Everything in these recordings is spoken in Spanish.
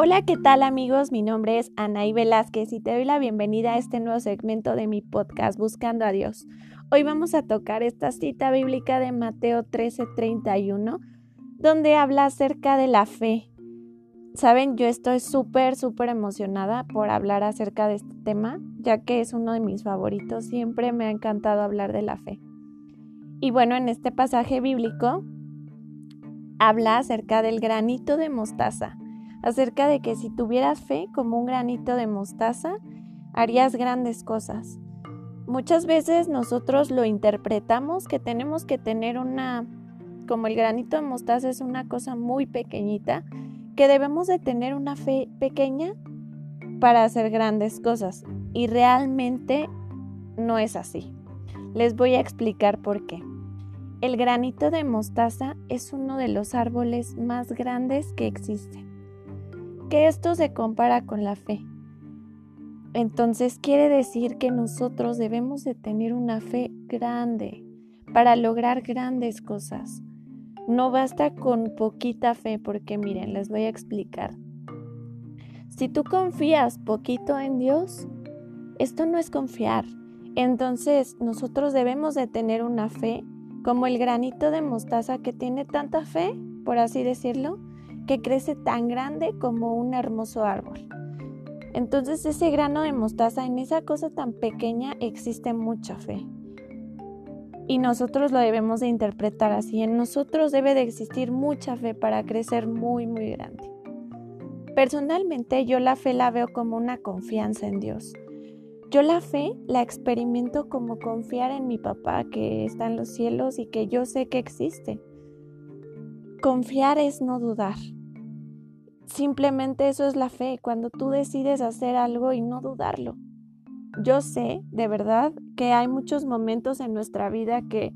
Hola, ¿qué tal amigos? Mi nombre es Anaí Velázquez y te doy la bienvenida a este nuevo segmento de mi podcast Buscando a Dios. Hoy vamos a tocar esta cita bíblica de Mateo 13:31, donde habla acerca de la fe. Saben, yo estoy súper, súper emocionada por hablar acerca de este tema, ya que es uno de mis favoritos. Siempre me ha encantado hablar de la fe. Y bueno, en este pasaje bíblico habla acerca del granito de mostaza acerca de que si tuvieras fe como un granito de mostaza, harías grandes cosas. Muchas veces nosotros lo interpretamos que tenemos que tener una, como el granito de mostaza es una cosa muy pequeñita, que debemos de tener una fe pequeña para hacer grandes cosas. Y realmente no es así. Les voy a explicar por qué. El granito de mostaza es uno de los árboles más grandes que existen que esto se compara con la fe. Entonces quiere decir que nosotros debemos de tener una fe grande para lograr grandes cosas. No basta con poquita fe porque miren, les voy a explicar. Si tú confías poquito en Dios, esto no es confiar. Entonces nosotros debemos de tener una fe como el granito de mostaza que tiene tanta fe, por así decirlo, que crece tan grande como un hermoso árbol. Entonces ese grano de mostaza, en esa cosa tan pequeña existe mucha fe. Y nosotros lo debemos de interpretar así. En nosotros debe de existir mucha fe para crecer muy, muy grande. Personalmente yo la fe la veo como una confianza en Dios. Yo la fe la experimento como confiar en mi papá que está en los cielos y que yo sé que existe. Confiar es no dudar. Simplemente eso es la fe, cuando tú decides hacer algo y no dudarlo. Yo sé, de verdad, que hay muchos momentos en nuestra vida que,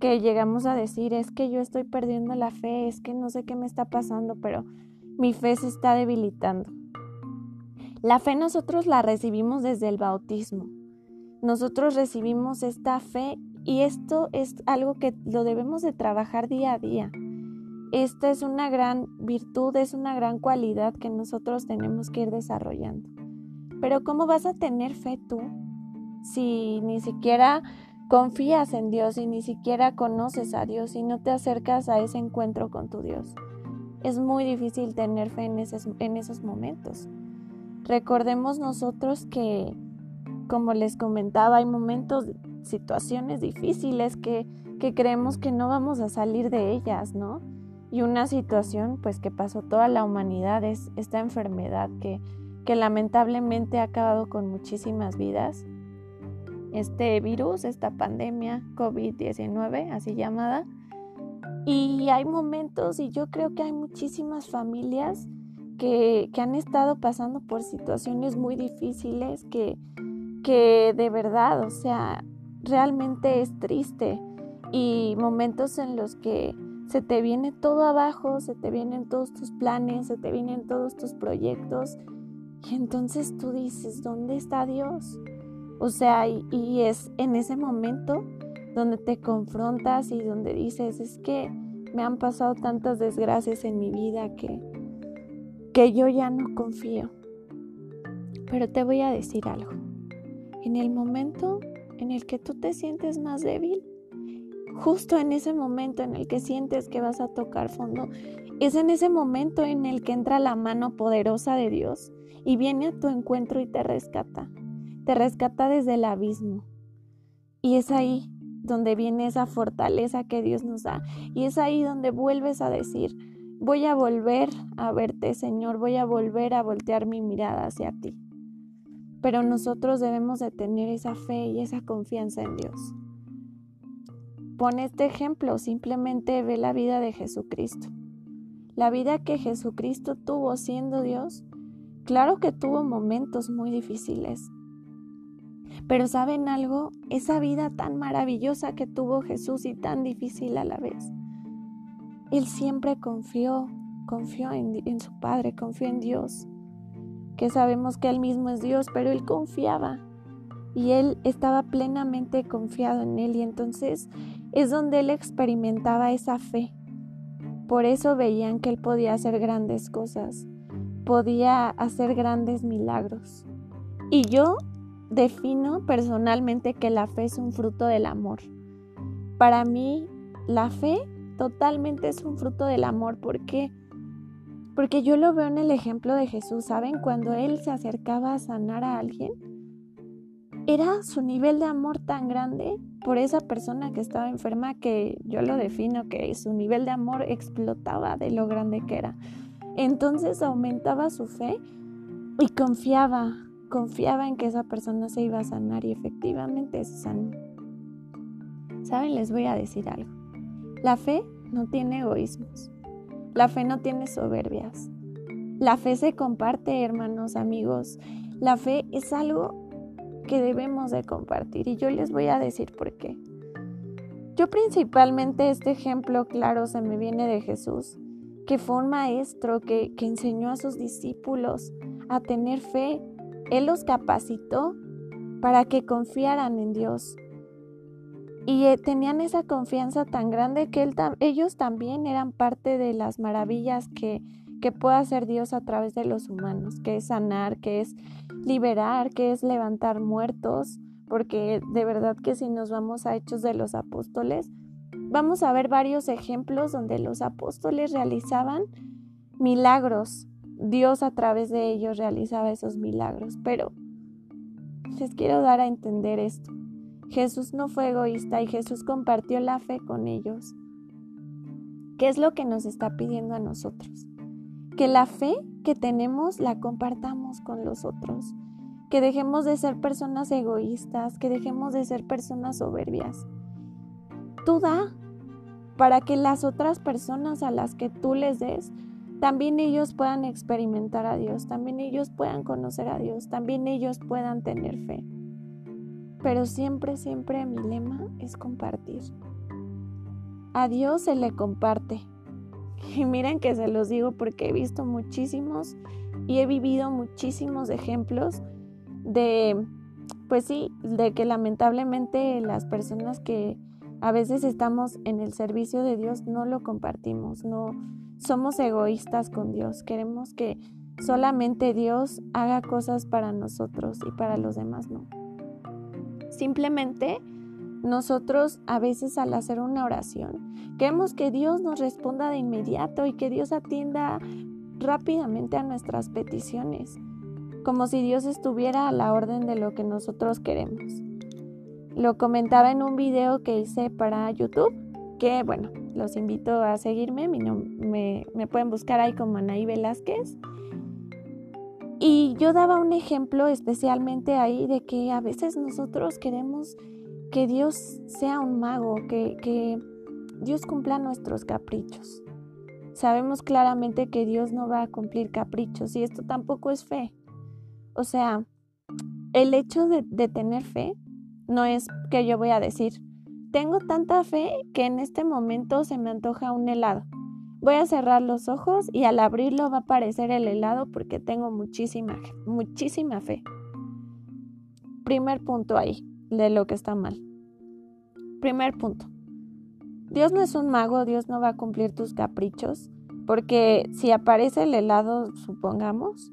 que llegamos a decir, es que yo estoy perdiendo la fe, es que no sé qué me está pasando, pero mi fe se está debilitando. La fe nosotros la recibimos desde el bautismo. Nosotros recibimos esta fe y esto es algo que lo debemos de trabajar día a día. Esta es una gran virtud, es una gran cualidad que nosotros tenemos que ir desarrollando. Pero ¿cómo vas a tener fe tú si ni siquiera confías en Dios y ni siquiera conoces a Dios y no te acercas a ese encuentro con tu Dios? Es muy difícil tener fe en esos, en esos momentos. Recordemos nosotros que, como les comentaba, hay momentos, situaciones difíciles que, que creemos que no vamos a salir de ellas, ¿no? y una situación pues que pasó toda la humanidad es esta enfermedad que, que lamentablemente ha acabado con muchísimas vidas. Este virus, esta pandemia COVID-19, así llamada. Y hay momentos, y yo creo que hay muchísimas familias que, han estado pasando por situaciones muy difíciles que, que de verdad, o sea, realmente es triste. Y momentos en los que se te viene todo abajo, se te vienen todos tus planes, se te vienen todos tus proyectos. Y entonces tú dices, ¿dónde está Dios? O sea, y, es en ese momento donde te confrontas y donde dices, es que me han pasado tantas desgracias en mi vida que, que yo ya no confío. Pero te voy a decir algo. En el momento en el que tú te sientes más débil, justo en ese momento en el que sientes que vas a tocar fondo, es en ese momento en el que entra la mano poderosa de Dios y viene a tu encuentro y te rescata. Te rescata desde el abismo. Y es ahí donde viene esa fortaleza que Dios nos da. Y es ahí donde vuelves a decir, voy a volver a verte, Señor, voy a volver a voltear mi mirada hacia ti. Pero nosotros debemos de tener esa fe y esa confianza en Dios. Pone este ejemplo, simplemente ve la vida de Jesucristo. La vida que Jesucristo tuvo siendo Dios, claro que tuvo momentos muy difíciles. Pero ¿saben algo? Esa vida tan maravillosa que tuvo Jesús y tan difícil a la vez. Él siempre confió, confió en, en su Padre, confió en Dios. Que sabemos que Él mismo es Dios, pero Él confiaba. Y Él estaba plenamente confiado en Él. Y entonces es donde él experimentaba esa fe. Por eso veían que él podía hacer grandes cosas, podía hacer grandes milagros. Y yo defino personalmente que la fe es un fruto del amor. Para mí, la fe totalmente es un fruto del amor. ¿Por qué? Porque yo lo veo en el ejemplo de Jesús, ¿saben? Cuando él se acercaba a sanar a alguien, era su nivel de amor tan grande por esa persona que estaba enferma que yo lo defino que su nivel de amor explotaba de lo grande que era. Entonces aumentaba su fe y confiaba, confiaba en que esa persona se iba a sanar y efectivamente se sanó. ¿Saben? Les voy a decir algo. La fe no tiene egoísmos. La fe no tiene soberbias. La fe se comparte, hermanos, amigos. La fe es algo que debemos de compartir y yo les voy a decir por qué. Yo principalmente este ejemplo claro se me viene de Jesús, que fue un maestro que, que enseñó a sus discípulos a tener fe. Él los capacitó para que confiaran en Dios. Y eh, tenían esa confianza tan grande que ellos también eran parte de las maravillas que, que puede hacer Dios a través de los humanos, que es sanar, que es liberar, que es levantar muertos, porque de verdad que si nos vamos a Hechos de los Apóstoles, vamos a ver varios ejemplos donde los apóstoles realizaban milagros. Dios a través de ellos realizaba esos milagros, pero les quiero dar a entender esto. Jesús no fue egoísta y Jesús compartió la fe con ellos. ¿Qué es lo que nos está pidiendo a nosotros? Que la fe que tenemos la compartamos con los otros. Que dejemos de ser personas egoístas, que dejemos de ser personas soberbias. Tú da para que las otras personas a las que tú les des, también ellos puedan experimentar a Dios, también ellos puedan conocer a Dios, también ellos puedan tener fe. Pero siempre, siempre mi lema es compartir. A Dios se le comparte. Y miren que se los digo porque he visto muchísimos y he vivido muchísimos ejemplos de, pues sí, de que lamentablemente las personas que a veces estamos en el servicio de Dios no lo compartimos, no somos egoístas con Dios, queremos que solamente Dios haga cosas para nosotros y para los demás no. Simplemente nosotros a veces al hacer una oración queremos que Dios nos responda de inmediato y que Dios atienda rápidamente a nuestras peticiones, como si Dios estuviera a la orden de lo que nosotros queremos. Lo comentaba en un video que hice para YouTube, que bueno, los invito a seguirme, me, me pueden buscar ahí como Anaí Velázquez. Y yo daba un ejemplo especialmente ahí de que a veces nosotros queremos que Dios sea un mago, que, que Dios cumpla nuestros caprichos. Sabemos claramente que Dios no va a cumplir caprichos y esto tampoco es fe. O sea, el hecho de, de tener fe no es que yo voy a decir, tengo tanta fe que en este momento se me antoja un helado. Voy a cerrar los ojos y al abrirlo va a aparecer el helado porque tengo muchísima, muchísima fe. Primer punto ahí de lo que está mal. Primer punto. Dios no es un mago, Dios no va a cumplir tus caprichos, porque si aparece el helado, supongamos,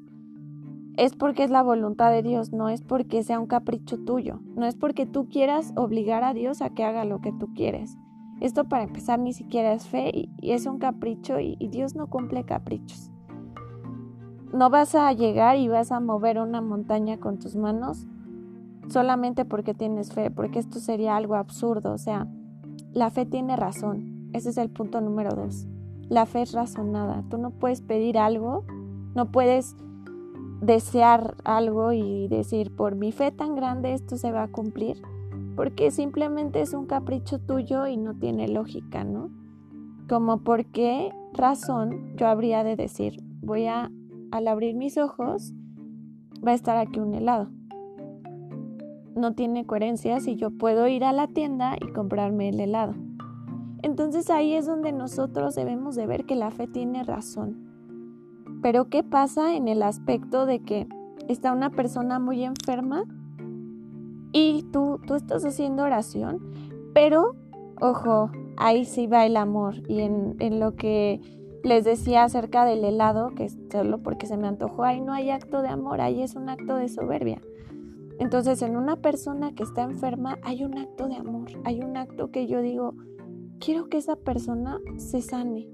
es porque es la voluntad de Dios, no es porque sea un capricho tuyo, no es porque tú quieras obligar a Dios a que haga lo que tú quieres. Esto para empezar ni siquiera es fe y, es un capricho y, y Dios no cumple caprichos. No vas a llegar y vas a mover una montaña con tus manos solamente porque tienes fe, porque esto sería algo absurdo. O sea, la fe tiene razón. Ese es el punto número dos. La fe es razonada. Tú no puedes pedir algo, no puedes desear algo y decir, por mi fe tan grande esto se va a cumplir porque simplemente es un capricho tuyo y no tiene lógica, ¿no? Como por qué razón yo habría de decir, voy a, al abrir mis ojos, va a estar aquí un helado. No tiene coherencia si yo puedo ir a la tienda y comprarme el helado. Entonces ahí es donde nosotros debemos de ver que la fe tiene razón. Pero ¿qué pasa en el aspecto de que está una persona muy enferma y tú, tú estás haciendo oración, pero Ojo, ahí sí va el amor y en, en lo que les decía acerca del helado, que es solo porque se me antojó, ahí no hay acto de amor, ahí es un acto de soberbia. Entonces, en una persona que está enferma hay un acto de amor, hay un acto que yo digo, quiero que esa persona se sane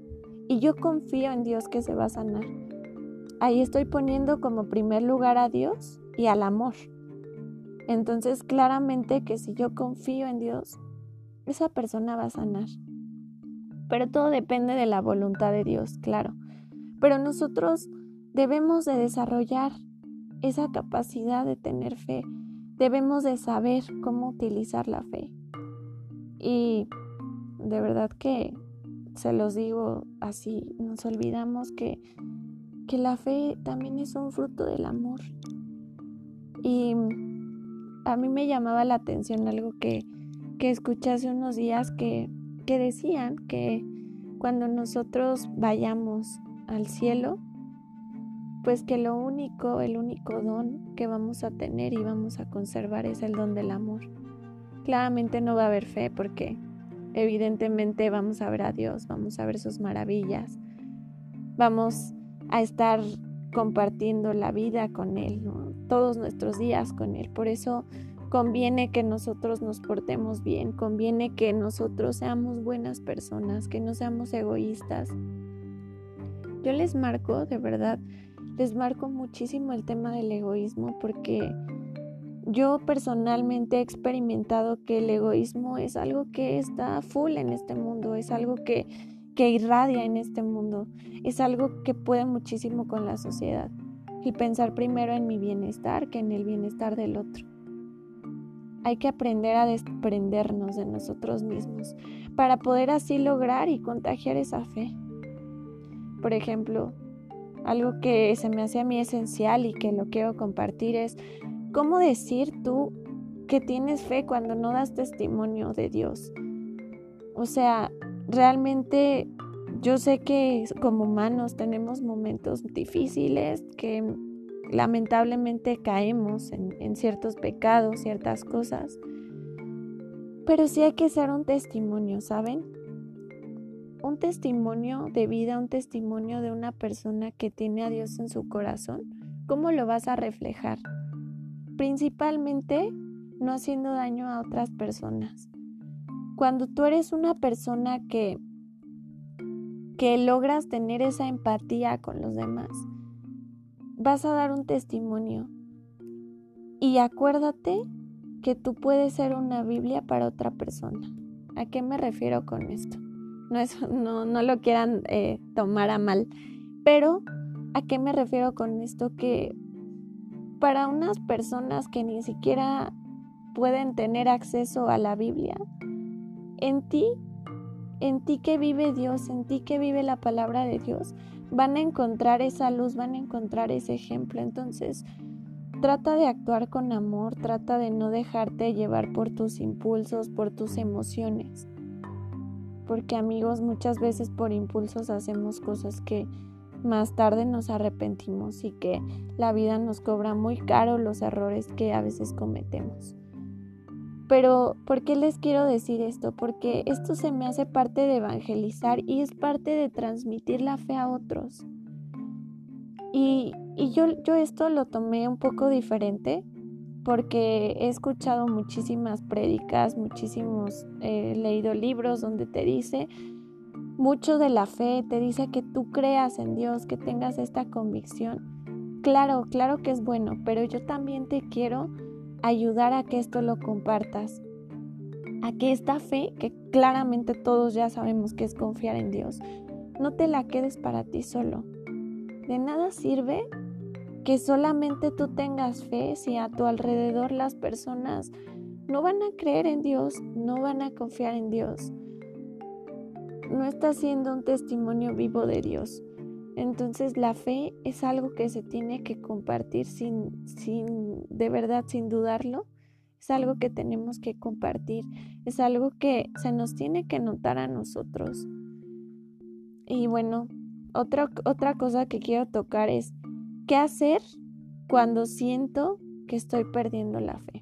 y yo confío en Dios que se va a sanar. Ahí estoy poniendo como primer lugar a Dios y al amor. Entonces, claramente que si yo confío en Dios, esa persona va a sanar. Pero todo depende de la voluntad de Dios, claro. Pero nosotros debemos de desarrollar esa capacidad de tener fe. Debemos de saber cómo utilizar la fe. Y de verdad que se los digo así, nos olvidamos que, que la fe también es un fruto del amor. Y a mí me llamaba la atención algo que, que escuché hace unos días que que decían que cuando nosotros vayamos al cielo, pues que lo único, el único don que vamos a tener y vamos a conservar es el don del amor. Claramente no va a haber fe porque evidentemente vamos a ver a Dios, vamos a ver sus maravillas, vamos a estar compartiendo la vida con Él, todos nuestros días con Él. Por eso Conviene que nosotros nos portemos bien, conviene que nosotros seamos buenas personas, que no seamos egoístas. Yo les marco, de verdad, les marco muchísimo el tema del egoísmo porque yo personalmente he experimentado que el egoísmo es algo que está full en este mundo, es algo que, que irradia en este mundo, es algo que puede muchísimo con la sociedad. Y pensar primero en mi bienestar que en el bienestar del otro. Hay que aprender a desprendernos de nosotros mismos para poder así lograr y contagiar esa fe. Por ejemplo, algo que se me hace a mí esencial y que lo quiero compartir es cómo decir tú que tienes fe cuando no das testimonio de Dios. O sea, realmente yo sé que como humanos tenemos momentos difíciles, que lamentablemente caemos en, ciertos pecados, ciertas cosas. Pero sí hay que ser un testimonio, ¿saben? Un testimonio de vida, un testimonio de una persona que tiene a Dios en su corazón. ¿Cómo lo vas a reflejar? Principalmente no haciendo daño a otras personas. Cuando tú eres una persona que que logras tener esa empatía con los demás, vas a dar un testimonio. Y acuérdate que tú puedes ser una Biblia para otra persona. ¿A qué me refiero con esto? No, es, no, no lo quieran eh, tomar a mal, pero ¿a qué me refiero con esto? Que para unas personas que ni siquiera pueden tener acceso a la Biblia, en ti, en ti que vive Dios, en ti que vive la palabra de Dios, van a encontrar esa luz, van a encontrar ese ejemplo. Entonces, trata de actuar con amor, trata de no dejarte llevar por tus impulsos, por tus emociones. Porque amigos, muchas veces por impulsos hacemos cosas que más tarde nos arrepentimos y que la vida nos cobra muy caro los errores que a veces cometemos. Pero, ¿por qué les quiero decir esto? Porque esto se me hace parte de evangelizar y es parte de transmitir la fe a otros. Y, yo, yo esto lo tomé un poco diferente porque he escuchado muchísimas prédicas, muchísimos, he leído libros donde te dice mucho de la fe, te dice que tú creas en Dios, que tengas esta convicción. Claro, claro que es bueno, pero yo también te quiero ayudar a que esto lo compartas, a que esta fe, que claramente todos ya sabemos que es confiar en Dios, no te la quedes para ti solo. De nada sirve que solamente tú tengas fe si a tu alrededor las personas no van a creer en Dios, no van a confiar en Dios. No estás siendo un testimonio vivo de Dios. Entonces la fe es algo que se tiene que compartir sin, sin, de verdad, sin dudarlo. Es algo que tenemos que compartir. Es algo que se nos tiene que notar a nosotros. Y bueno, otra, otra cosa que quiero tocar es qué hacer cuando siento que estoy perdiendo la fe.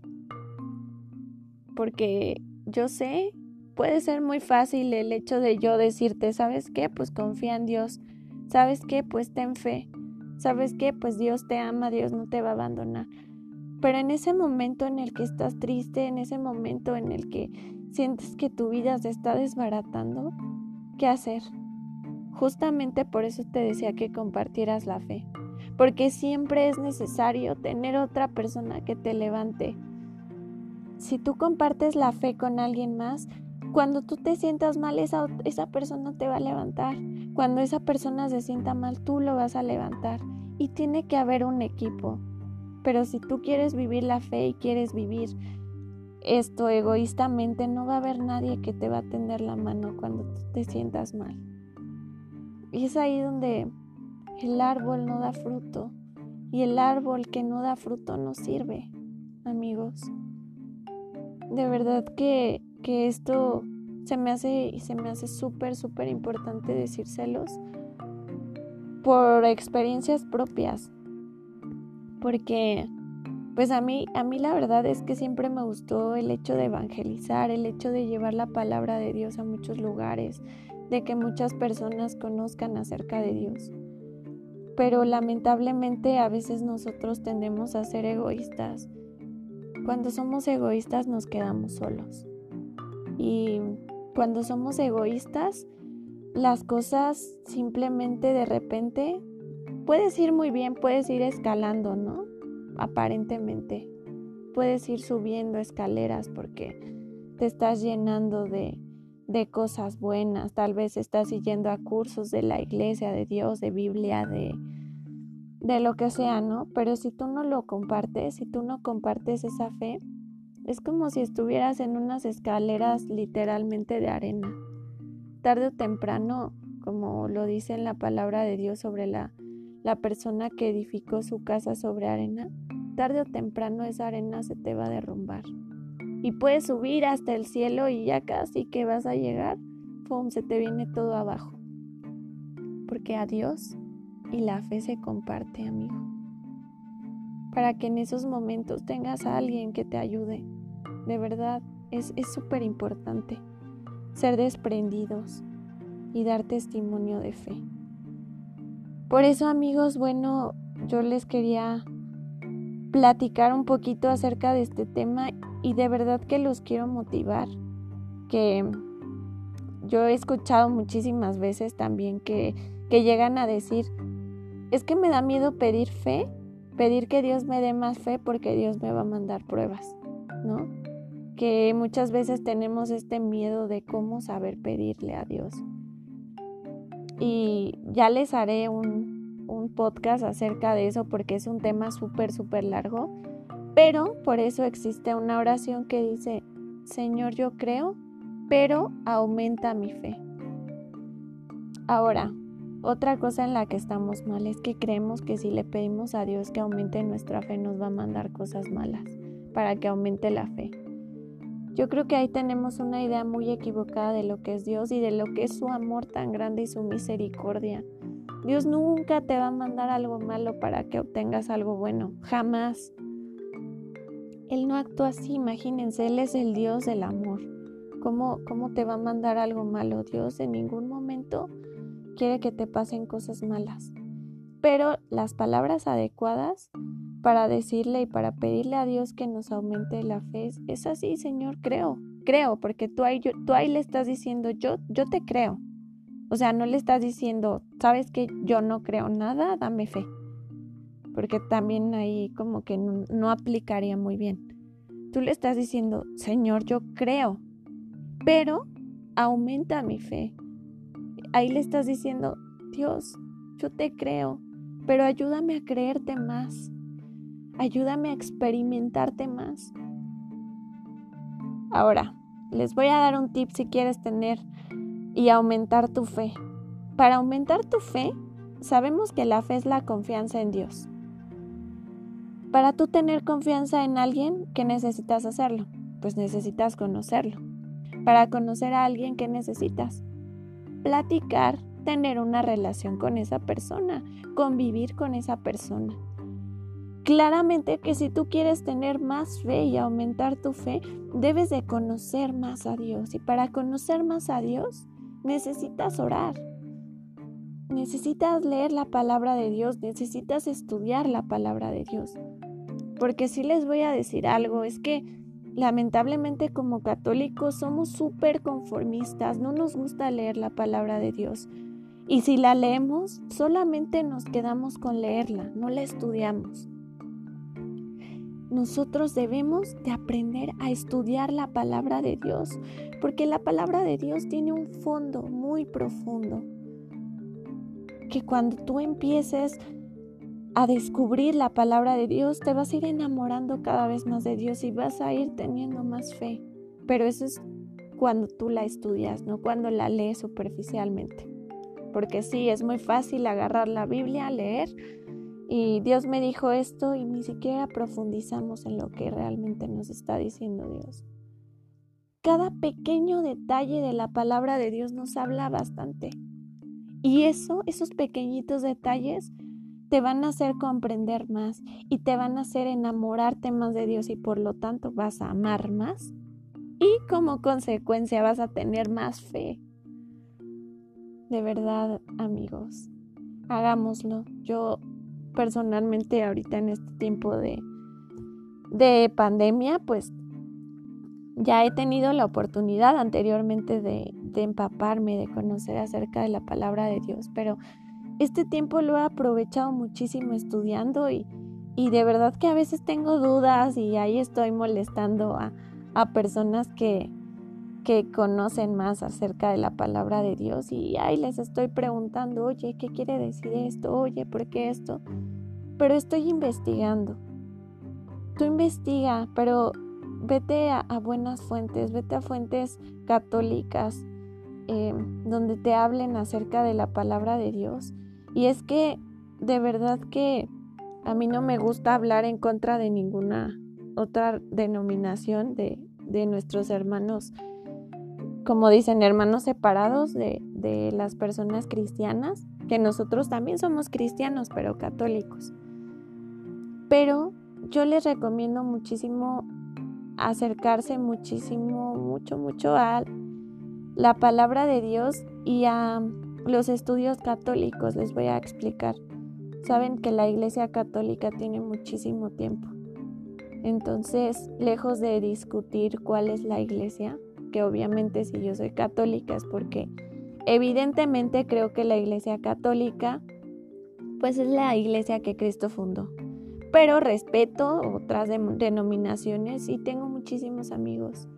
Porque yo sé puede ser muy fácil el hecho de yo decirte, ¿sabes qué? Pues confía en Dios. ¿Sabes qué? Pues ten fe. ¿Sabes qué? Pues Dios te ama, Dios no te va a abandonar. Pero en ese momento en el que estás triste, en ese momento en el que sientes que tu vida se está desbaratando, ¿qué hacer? Justamente por eso te decía que compartieras la fe, porque siempre es necesario tener otra persona que te levante. Si tú compartes la fe con alguien más, cuando tú te sientas mal, esa, esa persona te va a levantar. Cuando esa persona se sienta mal, tú lo vas a levantar. Y tiene que haber un equipo. Pero si tú quieres vivir la fe y quieres vivir esto egoístamente, no va a haber nadie que te va a tender la mano cuando te sientas mal. Y es ahí donde el árbol no da fruto. Y el árbol que no da fruto no sirve, amigos. De verdad que, que esto se me hace y se me hace súper, súper importante decírselos por experiencias propias. Porque pues a mí, a mí la verdad es que siempre me gustó el hecho de evangelizar, el hecho de llevar la palabra de Dios a muchos lugares, de que muchas personas conozcan acerca de Dios. Pero lamentablemente a veces nosotros tendemos a ser egoístas. Cuando somos egoístas nos quedamos solos. Y cuando somos egoístas, las cosas simplemente de repente puedes ir muy bien, puedes ir escalando, ¿no? Aparentemente. Puedes ir subiendo escaleras porque te estás llenando de, de cosas buenas. Tal vez estás yendo a cursos de la iglesia, de Dios, de Biblia, de, de lo que sea, ¿no? Pero si tú no lo compartes, si tú no compartes esa fe, es como si estuvieras en unas escaleras literalmente de arena. Tarde o temprano, como lo dice en la palabra de Dios sobre la, la persona que edificó su casa sobre arena, tarde o temprano esa arena se te va a derrumbar. Y puedes subir hasta el cielo y ya casi que vas a llegar, ¡pum! se te viene todo abajo. Porque a Dios y la fe se comparte, amigo. Para que en esos momentos tengas a alguien que te ayude de verdad, es súper importante ser desprendidos y dar testimonio de fe. Por eso amigos, bueno, yo les quería platicar un poquito acerca de este tema y de verdad que los quiero motivar, que yo he escuchado muchísimas veces también que, que llegan a decir, es que me da miedo pedir fe, pedir que Dios me dé más fe porque Dios me va a mandar pruebas, ¿no? que muchas veces tenemos este miedo de cómo saber pedirle a Dios. Y ya les haré un, un podcast acerca de eso porque es un tema súper, súper largo. Pero por eso existe una oración que dice, Señor, yo creo, pero aumenta mi fe. Ahora, otra cosa en la que estamos mal es que creemos que si le pedimos a Dios que aumente nuestra fe nos va a mandar cosas malas para que aumente la fe. Yo creo que ahí tenemos una idea muy equivocada de lo que es Dios y de lo que es su amor tan grande y su misericordia. Dios nunca te va a mandar algo malo para que obtengas algo bueno, jamás. Él no actúa así, imagínense, Él es el Dios del amor. ¿Cómo, ¿Cómo te va a mandar algo malo? Dios en ningún momento quiere que te pasen cosas malas. Pero las palabras adecuadas para decirle y para pedirle a Dios que nos aumente la fe. Es así, Señor, creo, creo, porque tú ahí, tú ahí le estás diciendo, yo, yo te creo. O sea, no le estás diciendo, sabes que yo no creo nada, dame fe. Porque también ahí como que no, no aplicaría muy bien. Tú le estás diciendo, Señor, yo creo, pero aumenta mi fe. Ahí le estás diciendo, Dios, yo te creo, pero ayúdame a creerte más. Ayúdame a experimentarte más. Ahora, les voy a dar un tip si quieres tener y aumentar tu fe. Para aumentar tu fe, sabemos que la fe es la confianza en Dios. Para tú tener confianza en alguien, ¿qué necesitas hacerlo? Pues necesitas conocerlo. Para conocer a alguien, ¿qué necesitas? Platicar, tener una relación con esa persona, convivir con esa persona. claramente que si tú quieres tener más fe y aumentar tu fe, debes de conocer más a Dios. Y para conocer más a Dios, necesitas orar. Necesitas leer la palabra de Dios, necesitas estudiar la palabra de Dios. Porque si les voy a decir algo, es que lamentablemente como católicos somos súper conformistas, no nos gusta leer la palabra de Dios. Y si la leemos, solamente nos quedamos con leerla, no la estudiamos. Nosotros debemos de aprender a estudiar la palabra de Dios, porque la palabra de Dios tiene un fondo muy profundo. Que cuando tú empieces a descubrir la palabra de Dios, te vas a ir enamorando cada vez más de Dios y vas a ir teniendo más fe. Pero eso es cuando tú la estudias, no cuando la lees superficialmente porque sí, es muy fácil agarrar la Biblia, leer y Dios me dijo esto y ni siquiera profundizamos en lo que realmente nos está diciendo Dios. Cada pequeño detalle de la palabra de Dios nos habla bastante. Y eso, esos pequeñitos detalles, te van a hacer comprender más y te van a hacer enamorarte más de Dios y por lo tanto vas a amar más y como consecuencia vas a tener más fe de verdad, amigos, hagámoslo. Yo personalmente ahorita en este tiempo de, de pandemia, pues ya he tenido la oportunidad anteriormente de, de, empaparme, de conocer acerca de la palabra de Dios, pero este tiempo lo he aprovechado muchísimo estudiando y, y de verdad que a veces tengo dudas y ahí estoy molestando a, a personas que, que conocen más acerca de la palabra de Dios y ahí les estoy preguntando, oye, ¿qué quiere decir esto? Oye, ¿por qué esto? Pero estoy investigando. Tú investiga, pero vete a, buenas fuentes, vete a fuentes católicas em, donde te hablen acerca de la palabra de Dios. Y es que de verdad que a mí no me gusta hablar en contra de ninguna otra denominación de, de nuestros hermanos como dicen, hermanos separados de, las personas cristianas, que nosotros también somos cristianos, pero católicos. Pero yo les recomiendo muchísimo acercarse muchísimo, mucho, mucho a la palabra de Dios y a los estudios católicos. Les voy a explicar. Saben que la Iglesia Católica tiene muchísimo tiempo. Entonces, lejos de discutir cuál es la Iglesia, que obviamente si yo soy católica es porque evidentemente creo que la iglesia católica pues es la iglesia que Cristo fundó. Pero respeto otras denominaciones y tengo muchísimos amigos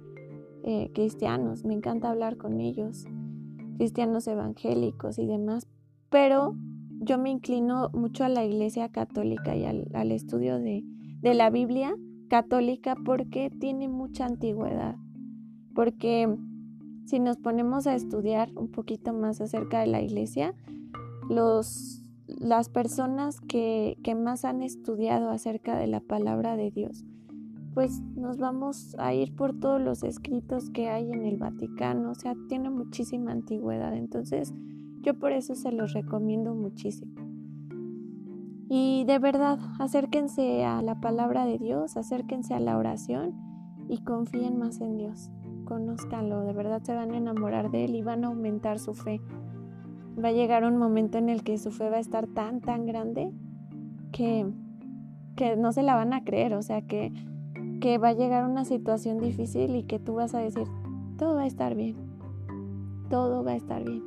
eh, cristianos, me encanta hablar con ellos, cristianos evangélicos y demás, pero yo me inclino mucho a la iglesia católica y al, estudio de la Biblia católica porque tiene mucha antigüedad. Porque si nos ponemos a estudiar un poquito más acerca de la iglesia, los, las personas que, que más han estudiado acerca de la palabra de Dios, pues nos vamos a ir por todos los escritos que hay en el Vaticano, o sea, tiene muchísima antigüedad, entonces yo por eso se los recomiendo muchísimo. Y de verdad, acérquense a la palabra de Dios, acérquense a la oración y confíen más en Dios conózcanlo, de verdad se van a enamorar de él y van a aumentar su fe. Va a llegar un momento en el que su fe va a estar tan, tan grande que, que no se la van a creer, o sea, que, que va a llegar una situación difícil y que tú vas a decir, todo va a estar bien, todo va a estar bien,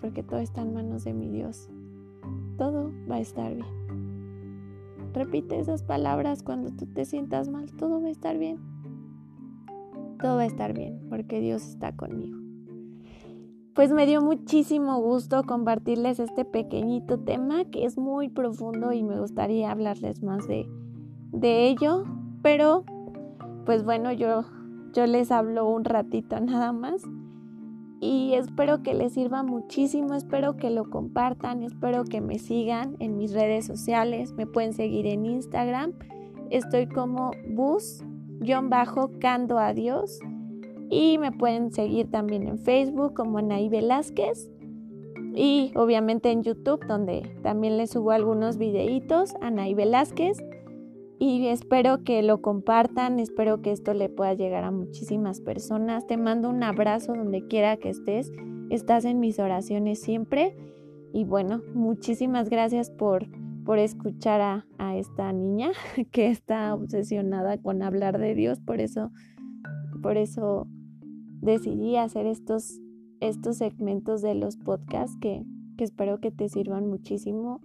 porque todo está en manos de mi Dios, todo va a estar bien. Repite esas palabras cuando tú te sientas mal, todo va a estar bien todo va a estar bien porque Dios está conmigo. Pues me dio muchísimo gusto compartirles este pequeñito tema que es muy profundo y me gustaría hablarles más de, de ello, pero pues bueno, yo, yo les hablo un ratito nada más. Y espero que les sirva muchísimo, espero que lo compartan, espero que me sigan en mis redes sociales, me pueden seguir en Instagram, estoy como bus bajo cando a Dios y me pueden seguir también en Facebook como Anaí Velázquez. Y obviamente en YouTube, donde también les subo algunos videitos, Anaí Velázquez. Y espero que lo compartan, espero que esto le pueda llegar a muchísimas personas. Te mando un abrazo donde quiera que estés. Estás en mis oraciones siempre. Y bueno, muchísimas gracias por, por escuchar a, a esta niña que está obsesionada con hablar de Dios. Por eso, por eso decidí hacer estos, estos segmentos de los podcasts que, que espero que te sirvan muchísimo.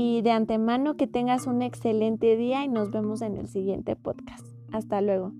Y de antemano que tengas un excelente día y nos vemos en el siguiente podcast. Hasta luego.